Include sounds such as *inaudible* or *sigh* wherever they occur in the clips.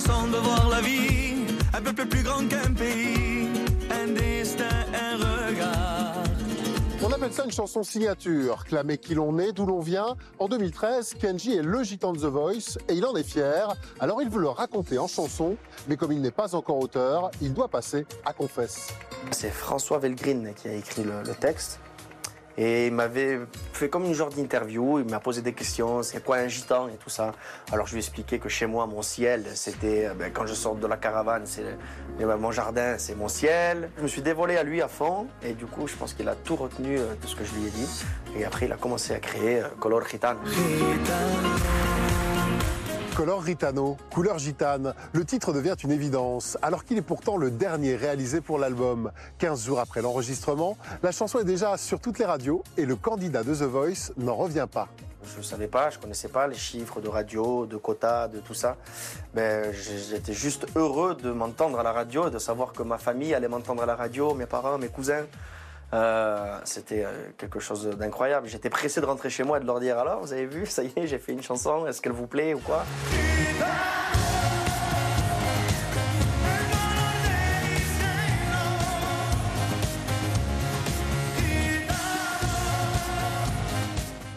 façon de voir la vie, un peu plus grand qu'un pays, un destin, un regard. On appelle ça une chanson signature, clamer qui l'on est, d'où l'on vient. En 2013, Kenji est le gitan de The Voice et il en est fier. Alors il veut le raconter en chanson, mais comme il n'est pas encore auteur, il doit passer à confesse. C'est François Velgrin qui a écrit le, le texte. Et il m'avait fait comme une genre d'interview, il m'a posé des questions, c'est quoi un gitan et tout ça. Alors je lui ai expliqué que chez moi, mon ciel, c'était, euh, ben, quand je sors de la caravane, c'est ben, mon jardin, c'est mon ciel. Je me suis dévolé à lui à fond et du coup, je pense qu'il a tout retenu euh, de ce que je lui ai dit. Et après, il a commencé à créer euh, Color Gitano. Color Ritano, couleur gitane, le titre devient une évidence, alors qu'il est pourtant le dernier réalisé pour l'album. 15 jours après l'enregistrement, la chanson est déjà sur toutes les radios et le candidat de The Voice n'en revient pas. Je ne savais pas, je ne connaissais pas les chiffres de radio, de quotas, de tout ça. Ben, j'étais juste heureux de m'entendre à la radio de savoir que ma famille allait m'entendre à la radio, mes parents, mes cousins. Euh, c'était euh, quelque chose d'incroyable. J'étais pressé de rentrer chez moi et de leur dire alors, vous avez vu, ça y est, j'ai fait une chanson, est-ce qu'elle vous plaît ou quoi?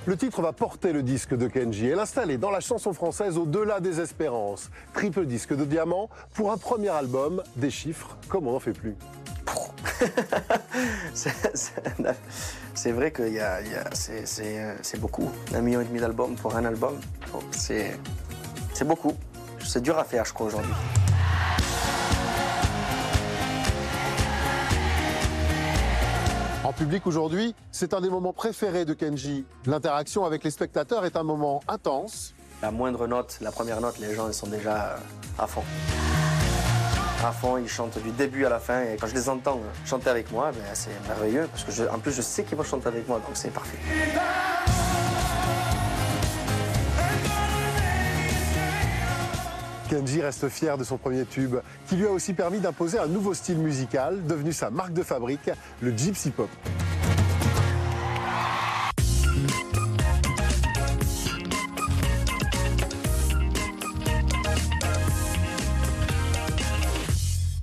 Le titre va porter le disque de Kenji et l'installer dans la chanson française au-delà des espérances. Triple disque de diamant pour un premier album, des chiffres comme on n'en fait plus. *laughs* c'est vrai que y a, y a, c'est beaucoup. Un million et demi d'albums pour un album, c'est beaucoup. C'est dur à faire, je crois, aujourd'hui. En public aujourd'hui, c'est un des moments préférés de Kenji. L'interaction avec les spectateurs est un moment intense. La moindre note, la première note, les gens ils sont déjà à fond à fond, ils chantent du début à la fin. Et quand je les entends chanter avec moi, ben, c'est merveilleux. Parce que en plus, je sais qu'ils vont chanter avec moi, donc c'est parfait. Kenji reste fier de son premier tube, qui lui a aussi permis d'imposer un nouveau style musical, devenu sa marque de fabrique, le gypsy pop.